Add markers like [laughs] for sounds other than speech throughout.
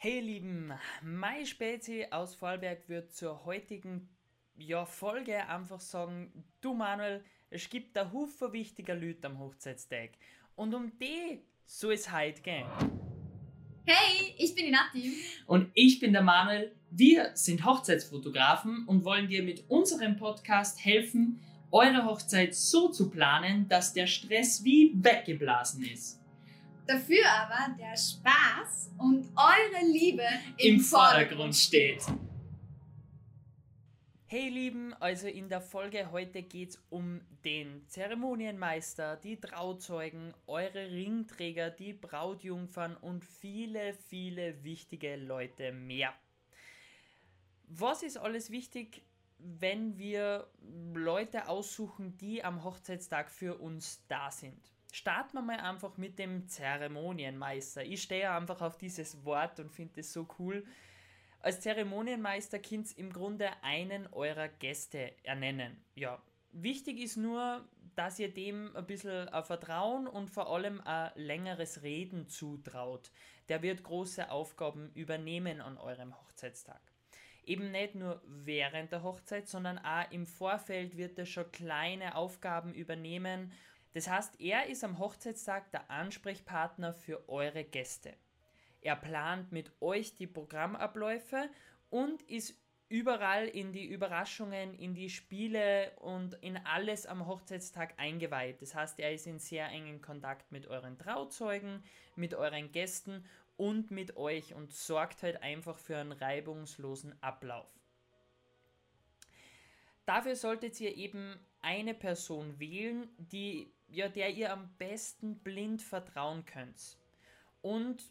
Hey ihr Lieben, meine Spezi aus Vorarlberg wird zur heutigen ja, Folge einfach sagen, du Manuel, es gibt da Haufen wichtiger Leute am Hochzeitstag und um die soll es heute gehen. Hey, ich bin die Nati. Und ich bin der Manuel. Wir sind Hochzeitsfotografen und wollen dir mit unserem Podcast helfen, eure Hochzeit so zu planen, dass der Stress wie weggeblasen ist. Dafür aber der Spaß und eure Liebe im, im Vordergrund steht. Hey Lieben, also in der Folge heute geht es um den Zeremonienmeister, die Trauzeugen, eure Ringträger, die Brautjungfern und viele, viele wichtige Leute mehr. Was ist alles wichtig, wenn wir Leute aussuchen, die am Hochzeitstag für uns da sind? Starten wir mal einfach mit dem Zeremonienmeister. Ich stehe einfach auf dieses Wort und finde es so cool. Als Zeremonienmeister könnt ihr im Grunde einen eurer Gäste ernennen. Ja, wichtig ist nur, dass ihr dem ein bisschen ein Vertrauen und vor allem ein längeres Reden zutraut. Der wird große Aufgaben übernehmen an eurem Hochzeitstag. Eben nicht nur während der Hochzeit, sondern auch im Vorfeld wird er schon kleine Aufgaben übernehmen das heißt, er ist am Hochzeitstag der Ansprechpartner für eure Gäste. Er plant mit euch die Programmabläufe und ist überall in die Überraschungen, in die Spiele und in alles am Hochzeitstag eingeweiht. Das heißt, er ist in sehr engen Kontakt mit euren Trauzeugen, mit euren Gästen und mit euch und sorgt halt einfach für einen reibungslosen Ablauf. Dafür solltet ihr eben eine Person wählen, die ja, der ihr am besten blind vertrauen könnt. Und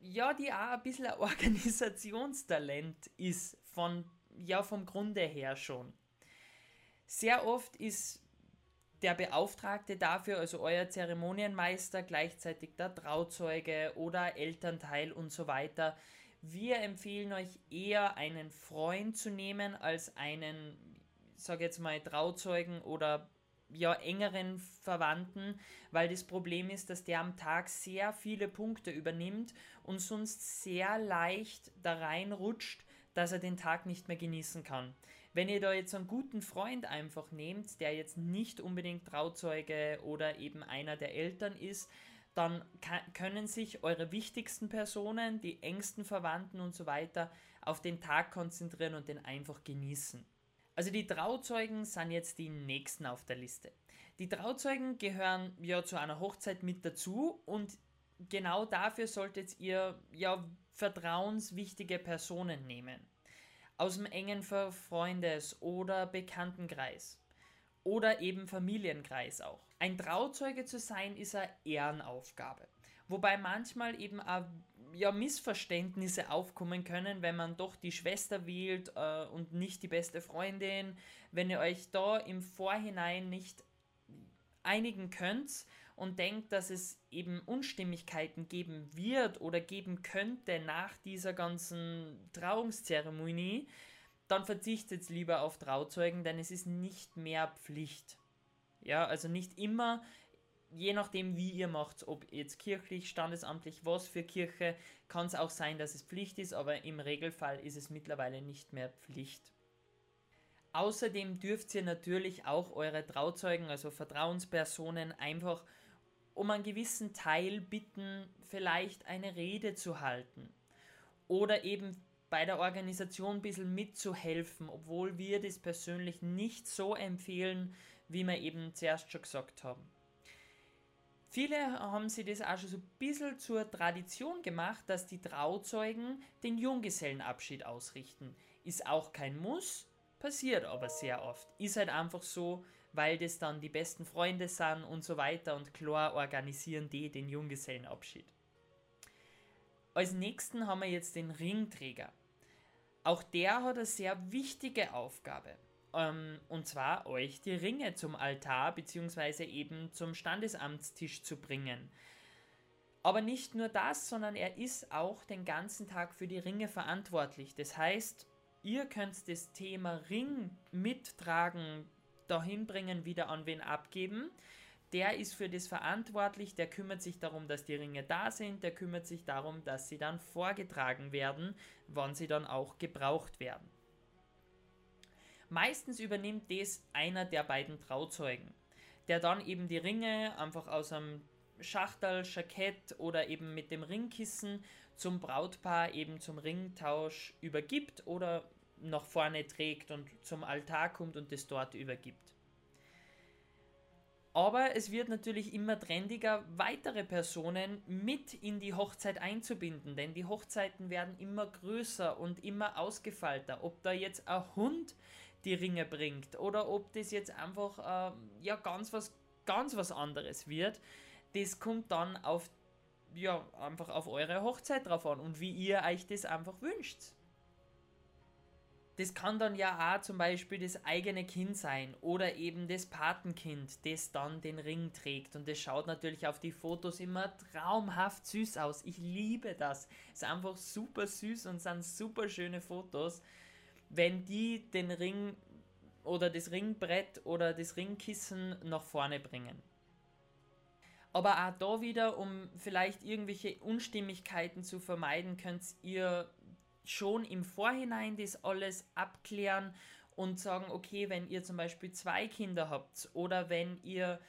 ja, die auch ein bisschen ein [laughs] Organisationstalent ist, von, ja, vom Grunde her schon. Sehr oft ist der Beauftragte dafür, also euer Zeremonienmeister, gleichzeitig der Trauzeuge oder Elternteil und so weiter. Wir empfehlen euch eher einen Freund zu nehmen als einen, sag jetzt mal, Trauzeugen oder ja, engeren Verwandten, weil das Problem ist, dass der am Tag sehr viele Punkte übernimmt und sonst sehr leicht da reinrutscht, dass er den Tag nicht mehr genießen kann. Wenn ihr da jetzt einen guten Freund einfach nehmt, der jetzt nicht unbedingt Trauzeuge oder eben einer der Eltern ist, dann können sich eure wichtigsten Personen, die engsten Verwandten und so weiter auf den Tag konzentrieren und den einfach genießen. Also die Trauzeugen sind jetzt die nächsten auf der Liste. Die Trauzeugen gehören ja zu einer Hochzeit mit dazu und genau dafür solltet ihr ja vertrauenswichtige Personen nehmen. Aus dem engen Freundes- oder Bekanntenkreis. Oder eben Familienkreis auch. Ein Trauzeuge zu sein ist eine Ehrenaufgabe. Wobei manchmal eben auch ja, Missverständnisse aufkommen können, wenn man doch die Schwester wählt äh, und nicht die beste Freundin. Wenn ihr euch da im Vorhinein nicht einigen könnt und denkt, dass es eben Unstimmigkeiten geben wird oder geben könnte nach dieser ganzen Trauungszeremonie, dann verzichtet lieber auf Trauzeugen, denn es ist nicht mehr Pflicht. Ja, also nicht immer je nachdem, wie ihr macht, ob jetzt kirchlich, standesamtlich, was für Kirche, kann es auch sein, dass es Pflicht ist, aber im Regelfall ist es mittlerweile nicht mehr Pflicht. Außerdem dürft ihr natürlich auch eure Trauzeugen, also Vertrauenspersonen, einfach um einen gewissen Teil bitten, vielleicht eine Rede zu halten. Oder eben bei der Organisation ein bisschen mitzuhelfen, obwohl wir das persönlich nicht so empfehlen, wie wir eben zuerst schon gesagt haben. Viele haben sich das auch schon so ein bisschen zur Tradition gemacht, dass die Trauzeugen den Junggesellenabschied ausrichten. Ist auch kein Muss, passiert aber sehr oft. Ist halt einfach so, weil das dann die besten Freunde sind und so weiter und klar organisieren die den Junggesellenabschied. Als nächsten haben wir jetzt den Ringträger. Auch der hat eine sehr wichtige Aufgabe. Ähm, und zwar euch die Ringe zum Altar bzw. eben zum Standesamtstisch zu bringen. Aber nicht nur das, sondern er ist auch den ganzen Tag für die Ringe verantwortlich. Das heißt, ihr könnt das Thema Ring mittragen, dahin bringen, wieder an wen abgeben. der ist für das verantwortlich, der kümmert sich darum, dass die Ringe da sind, der kümmert sich darum, dass sie dann vorgetragen werden, wann sie dann auch gebraucht werden. Meistens übernimmt das einer der beiden Trauzeugen, der dann eben die Ringe einfach aus einem Schachtel, Jackett oder eben mit dem Ringkissen zum Brautpaar eben zum Ringtausch übergibt oder nach vorne trägt und zum Altar kommt und das dort übergibt. Aber es wird natürlich immer trendiger, weitere Personen mit in die Hochzeit einzubinden, denn die Hochzeiten werden immer größer und immer ausgefeilter. Ob da jetzt ein Hund die Ringe bringt oder ob das jetzt einfach äh, ja ganz was ganz was anderes wird, das kommt dann auf ja einfach auf eure Hochzeit drauf an und wie ihr euch das einfach wünscht. Das kann dann ja auch zum Beispiel das eigene Kind sein oder eben das Patenkind, das dann den Ring trägt. Und das schaut natürlich auf die Fotos immer traumhaft süß aus. Ich liebe das. Es ist einfach super süß und sind super schöne Fotos, wenn die den Ring oder das Ringbrett oder das Ringkissen nach vorne bringen. Aber auch da wieder, um vielleicht irgendwelche Unstimmigkeiten zu vermeiden, könnt ihr schon im Vorhinein das alles abklären und sagen, okay, wenn ihr zum Beispiel zwei Kinder habt oder wenn ihr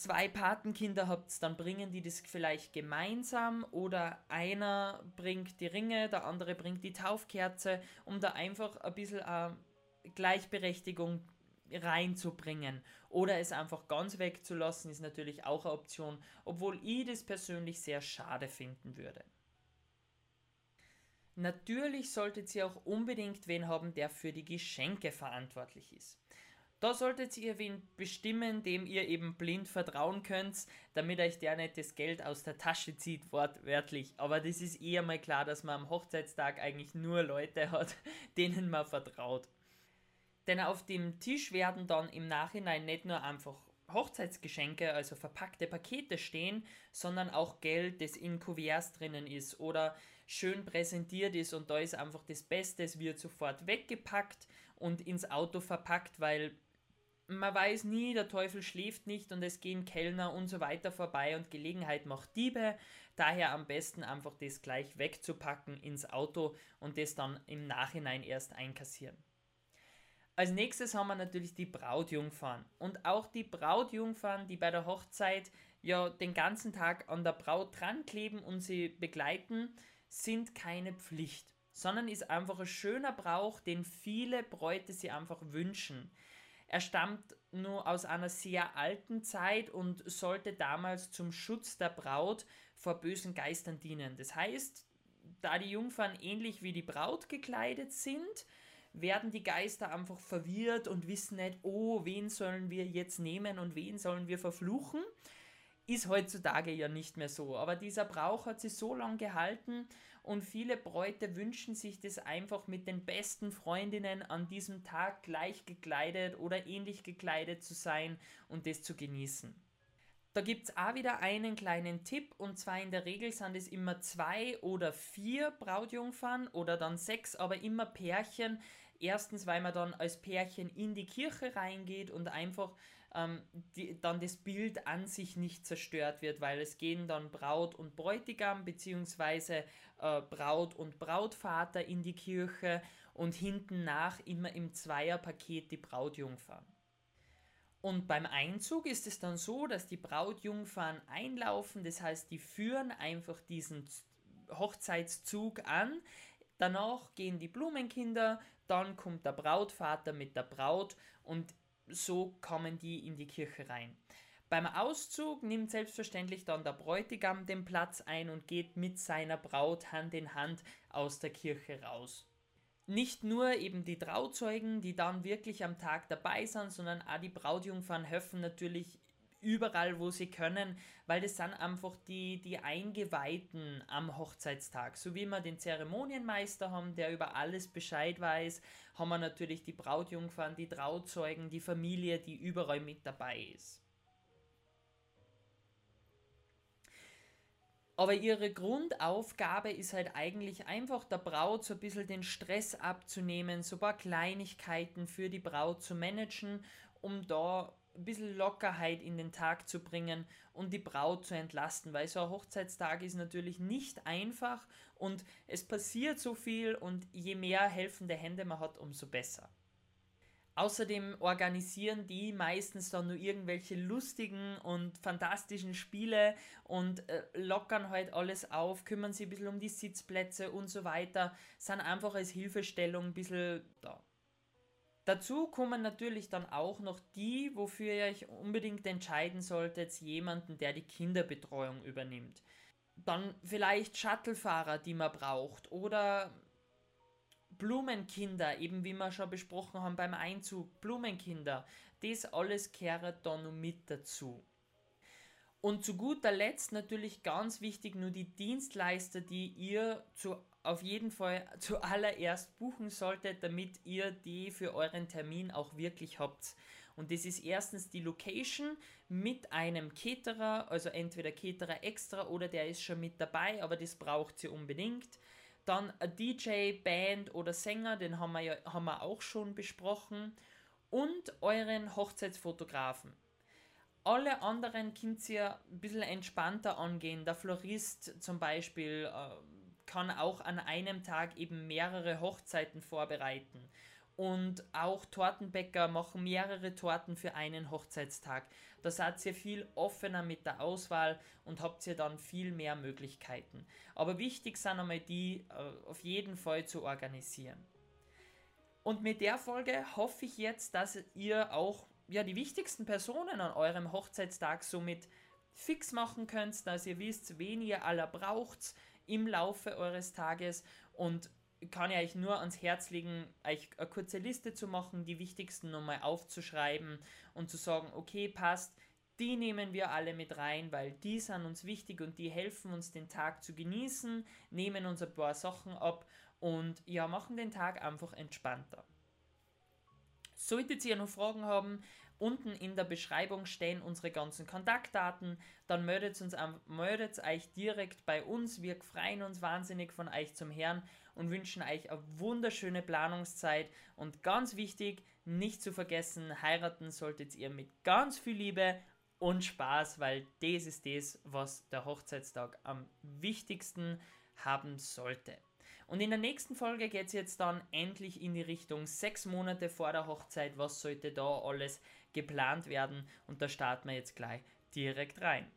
zwei Patenkinder habt, dann bringen die das vielleicht gemeinsam oder einer bringt die Ringe, der andere bringt die Taufkerze, um da einfach ein bisschen eine Gleichberechtigung reinzubringen. Oder es einfach ganz wegzulassen, ist natürlich auch eine Option, obwohl ich das persönlich sehr schade finden würde. Natürlich solltet ihr auch unbedingt wen haben, der für die Geschenke verantwortlich ist. Da solltet ihr wen bestimmen, dem ihr eben blind vertrauen könnt, damit euch der nicht das Geld aus der Tasche zieht, wortwörtlich. Aber das ist eher mal klar, dass man am Hochzeitstag eigentlich nur Leute hat, [laughs] denen man vertraut. Denn auf dem Tisch werden dann im Nachhinein nicht nur einfach Hochzeitsgeschenke, also verpackte Pakete stehen, sondern auch Geld, das in Kuverts drinnen ist oder schön präsentiert ist und da ist einfach das Beste, es wird sofort weggepackt und ins Auto verpackt, weil man weiß nie, der Teufel schläft nicht und es gehen Kellner und so weiter vorbei und Gelegenheit macht Diebe. Daher am besten einfach das gleich wegzupacken ins Auto und das dann im Nachhinein erst einkassieren. Als nächstes haben wir natürlich die Brautjungfern. Und auch die Brautjungfern, die bei der Hochzeit ja den ganzen Tag an der Braut dran kleben und sie begleiten, sind keine Pflicht, sondern ist einfach ein schöner Brauch, den viele Bräute sich einfach wünschen. Er stammt nur aus einer sehr alten Zeit und sollte damals zum Schutz der Braut vor bösen Geistern dienen. Das heißt, da die Jungfern ähnlich wie die Braut gekleidet sind, werden die Geister einfach verwirrt und wissen nicht, oh, wen sollen wir jetzt nehmen und wen sollen wir verfluchen. Ist heutzutage ja nicht mehr so. Aber dieser Brauch hat sich so lange gehalten und viele Bräute wünschen sich das einfach mit den besten Freundinnen an diesem Tag gleich gekleidet oder ähnlich gekleidet zu sein und das zu genießen. Da gibt es auch wieder einen kleinen Tipp und zwar in der Regel sind es immer zwei oder vier Brautjungfern oder dann sechs, aber immer Pärchen. Erstens, weil man dann als Pärchen in die Kirche reingeht und einfach ähm, die, dann das Bild an sich nicht zerstört wird, weil es gehen dann Braut und Bräutigam beziehungsweise äh, Braut und Brautvater in die Kirche und hinten nach immer im Zweierpaket die Brautjungfern. Und beim Einzug ist es dann so, dass die Brautjungfern einlaufen, das heißt, die führen einfach diesen Hochzeitszug an. Danach gehen die Blumenkinder, dann kommt der Brautvater mit der Braut und so kommen die in die Kirche rein. Beim Auszug nimmt selbstverständlich dann der Bräutigam den Platz ein und geht mit seiner Braut Hand in Hand aus der Kirche raus. Nicht nur eben die Trauzeugen, die dann wirklich am Tag dabei sind, sondern auch die Brautjungfern helfen natürlich überall, wo sie können, weil das sind einfach die, die Eingeweihten am Hochzeitstag. So wie wir den Zeremonienmeister haben, der über alles Bescheid weiß, haben wir natürlich die Brautjungfern, die Trauzeugen, die Familie, die überall mit dabei ist. Aber ihre Grundaufgabe ist halt eigentlich einfach der Braut so ein bisschen den Stress abzunehmen, so ein paar Kleinigkeiten für die Braut zu managen, um da ein bisschen Lockerheit in den Tag zu bringen und die Braut zu entlasten, weil so ein Hochzeitstag ist natürlich nicht einfach und es passiert so viel und je mehr helfende Hände man hat, umso besser. Außerdem organisieren die meistens dann nur irgendwelche lustigen und fantastischen Spiele und äh, lockern halt alles auf, kümmern sich ein bisschen um die Sitzplätze und so weiter, sind einfach als Hilfestellung ein bisschen da. Dazu kommen natürlich dann auch noch die, wofür ihr euch unbedingt entscheiden solltet, jemanden, der die Kinderbetreuung übernimmt. Dann vielleicht Shuttlefahrer, die man braucht oder Blumenkinder, eben wie wir schon besprochen haben beim Einzug, Blumenkinder. Das alles kehrt dann noch mit dazu. Und zu guter Letzt natürlich ganz wichtig nur die Dienstleister, die ihr zu auf jeden Fall zuallererst buchen solltet, damit ihr die für euren Termin auch wirklich habt. Und das ist erstens die Location mit einem Caterer, also entweder Caterer extra oder der ist schon mit dabei, aber das braucht ihr unbedingt. Dann ein DJ, Band oder Sänger, den haben wir, ja, haben wir auch schon besprochen. Und euren Hochzeitsfotografen. Alle anderen könnt ihr ein bisschen entspannter angehen. Der Florist zum Beispiel, äh, kann auch an einem Tag eben mehrere Hochzeiten vorbereiten. Und auch Tortenbäcker machen mehrere Torten für einen Hochzeitstag. Da seid ihr viel offener mit der Auswahl und habt ihr dann viel mehr Möglichkeiten. Aber wichtig sind einmal die äh, auf jeden Fall zu organisieren. Und mit der Folge hoffe ich jetzt, dass ihr auch ja, die wichtigsten Personen an eurem Hochzeitstag somit fix machen könnt, dass ihr wisst, wen ihr aller braucht, im Laufe eures Tages und kann ich euch nur ans Herz legen, euch eine kurze Liste zu machen, die wichtigsten nochmal aufzuschreiben und zu sagen, okay, passt, die nehmen wir alle mit rein, weil die sind uns wichtig und die helfen uns den Tag zu genießen, nehmen uns ein paar Sachen ab und ja, machen den Tag einfach entspannter. Solltet ihr noch Fragen haben, Unten in der Beschreibung stehen unsere ganzen Kontaktdaten. Dann meldet, uns, meldet euch direkt bei uns. Wir freuen uns wahnsinnig von euch zum Herrn und wünschen euch eine wunderschöne Planungszeit. Und ganz wichtig, nicht zu vergessen, heiraten solltet ihr mit ganz viel Liebe und Spaß, weil das ist das, was der Hochzeitstag am wichtigsten haben sollte. Und in der nächsten Folge geht es jetzt dann endlich in die Richtung sechs Monate vor der Hochzeit. Was sollte da alles geplant werden? Und da starten wir jetzt gleich direkt rein.